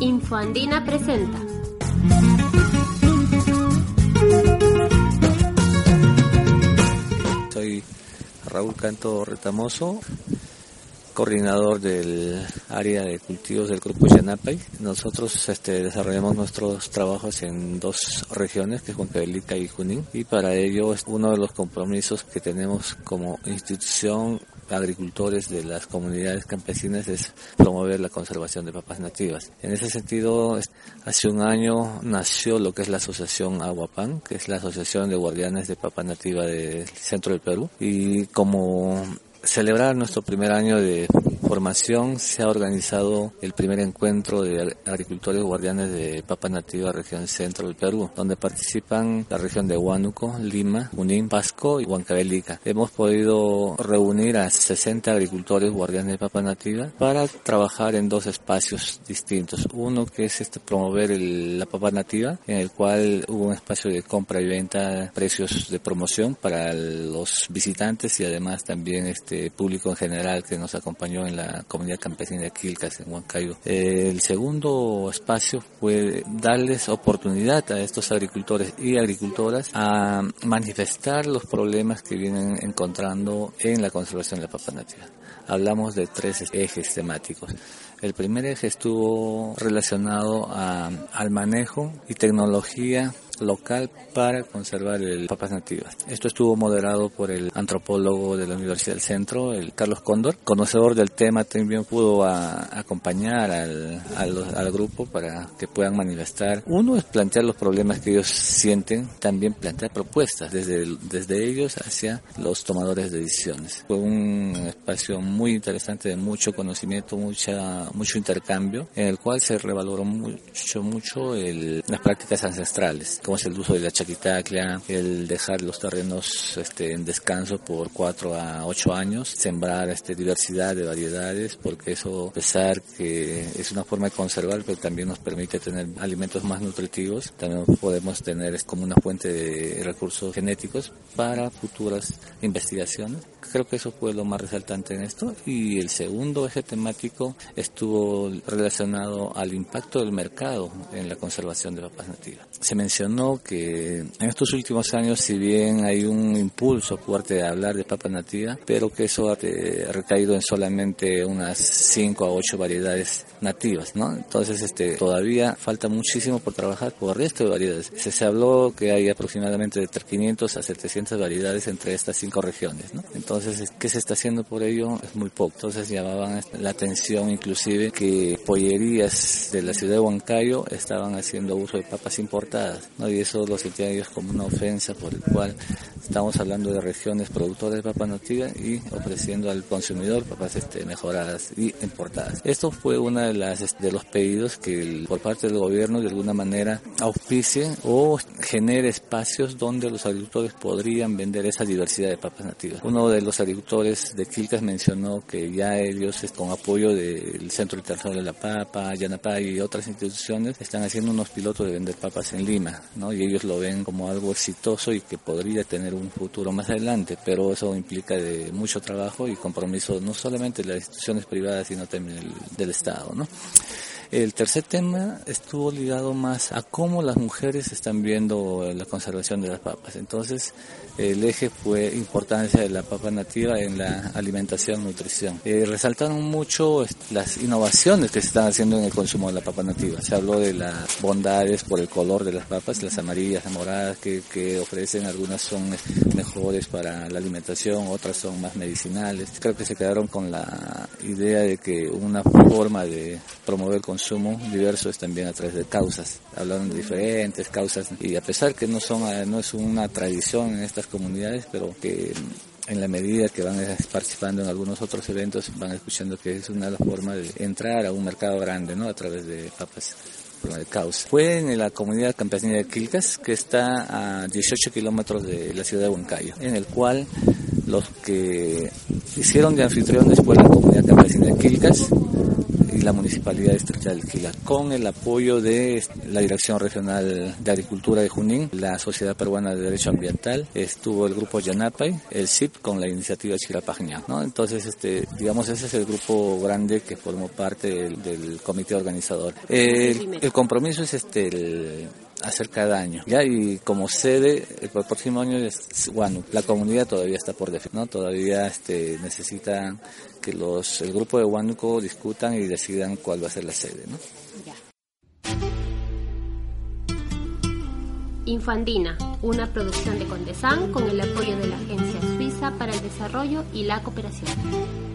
Infoandina presenta. Soy Raúl Canto Retamoso, coordinador del área de cultivos del Grupo Yanapay. Nosotros este, desarrollamos nuestros trabajos en dos regiones, que es Huancavelica y Junín, y para ello es uno de los compromisos que tenemos como institución agricultores de las comunidades campesinas es promover la conservación de papas nativas. En ese sentido, hace un año nació lo que es la Asociación Aguapan, que es la Asociación de Guardianes de Papa Nativa del centro del Perú. Y como celebrar nuestro primer año de formación se ha organizado el primer encuentro de agricultores guardianes de papa nativa región centro del Perú, donde participan la región de Huánuco, Lima, Junín, Pasco y Huancavelica. Hemos podido reunir a 60 agricultores guardianes de papa nativa para trabajar en dos espacios distintos. Uno que es este promover la papa nativa, en el cual hubo un espacio de compra y venta, precios de promoción para los visitantes y además también este público en general que nos acompañó en la comunidad campesina de Quilcas, en Huancayo. el segundo espacio fue darles oportunidad a estos agricultores y agricultoras a manifestar los problemas que vienen encontrando en la conservación de la papa nativa. Hablamos de tres ejes temáticos. El primer eje estuvo relacionado al manejo y tecnología local para conservar el papas nativas. Esto estuvo moderado por el antropólogo de la Universidad del Centro, el Carlos Cóndor, conocedor del tema, también pudo acompañar al, al, grupo para que puedan manifestar. Uno es plantear los problemas que ellos sienten, también plantear propuestas desde, desde ellos hacia los tomadores de decisiones. Fue un espacio muy interesante de mucho conocimiento, mucha, mucho intercambio, en el cual se revaloró mucho, mucho el, las prácticas ancestrales como es el uso de la chaquitaclia, el dejar los terrenos este, en descanso por 4 a 8 años, sembrar este, diversidad de variedades, porque eso, a pesar que es una forma de conservar, pero también nos permite tener alimentos más nutritivos, también podemos tener como una fuente de recursos genéticos para futuras investigaciones. Creo que eso fue lo más resaltante en esto. Y el segundo eje temático estuvo relacionado al impacto del mercado en la conservación de papas nativas. Se mencionó que en estos últimos años, si bien hay un impulso fuerte de hablar de papa nativa, pero que eso ha recaído en solamente unas 5 a 8 variedades nativas, ¿no? Entonces, este, todavía falta muchísimo por trabajar por el resto de variedades. Se, se habló que hay aproximadamente de 500 a 700 variedades entre estas cinco regiones, ¿no? Entonces, ¿qué se está haciendo por ello? Es muy poco. Entonces, llamaban la atención inclusive que pollerías de la ciudad de Huancayo estaban haciendo uso de papas importadas, ¿no? Y eso lo sentían ellos como una ofensa por el cual estamos hablando de regiones productoras de papa nativa y ofreciendo al consumidor papas este, mejoradas y importadas. Esto fue uno de, las, de los pedidos que por parte del gobierno de alguna manera auspicie o genere espacios donde los agricultores podrían vender esa diversidad de papas nativas. Uno de los agricultores de Quilcas mencionó que ya ellos con apoyo del Centro Internacional de la Papa, Yanapay y otras instituciones están haciendo unos pilotos de vender papas en Lima y ellos lo ven como algo exitoso y que podría tener un futuro más adelante, pero eso implica de mucho trabajo y compromiso no solamente de las instituciones privadas, sino también del Estado, ¿no? El tercer tema estuvo ligado más a cómo las mujeres están viendo la conservación de las papas. Entonces, el eje fue importancia de la papa nativa en la alimentación nutrición. Eh, resaltaron mucho las innovaciones que se están haciendo en el consumo de la papa nativa. Se habló de las bondades por el color de las papas, las amarillas, las moradas que, que ofrecen. Algunas son mejores para la alimentación, otras son más medicinales. Creo que se quedaron con la idea de que una forma de promover consumo diverso es también a través de causas. Hablaron de diferentes causas y a pesar que no son no es una tradición en estas comunidades, pero que en la medida que van participando en algunos otros eventos, van escuchando que es una de las formas de entrar a un mercado grande, ¿no? A través de papas de causa. Fue en la comunidad campesina de Quilcas, que está a 18 kilómetros de la ciudad de Huancayo, en el cual los que hicieron de anfitriones fue la comunidad campesina de Quilcas, y la Municipalidad Distrital de Quila, con el apoyo de la Dirección Regional de Agricultura de Junín, la Sociedad Peruana de Derecho Ambiental, estuvo el grupo Yanapay, el CIP con la iniciativa Chirapagña, ¿no? Entonces, este, digamos, ese es el grupo grande que formó parte del, comité organizador. El, el, compromiso es este, el, hacer cada año. Ya y como sede el próximo año es Huánuco. La comunidad todavía está por definir, ¿no? Todavía este necesitan que los el grupo de Huánuco discutan y decidan cuál va a ser la sede, ¿no? Infandina, una producción de Condesan con el apoyo de la Agencia Suiza para el Desarrollo y la Cooperación.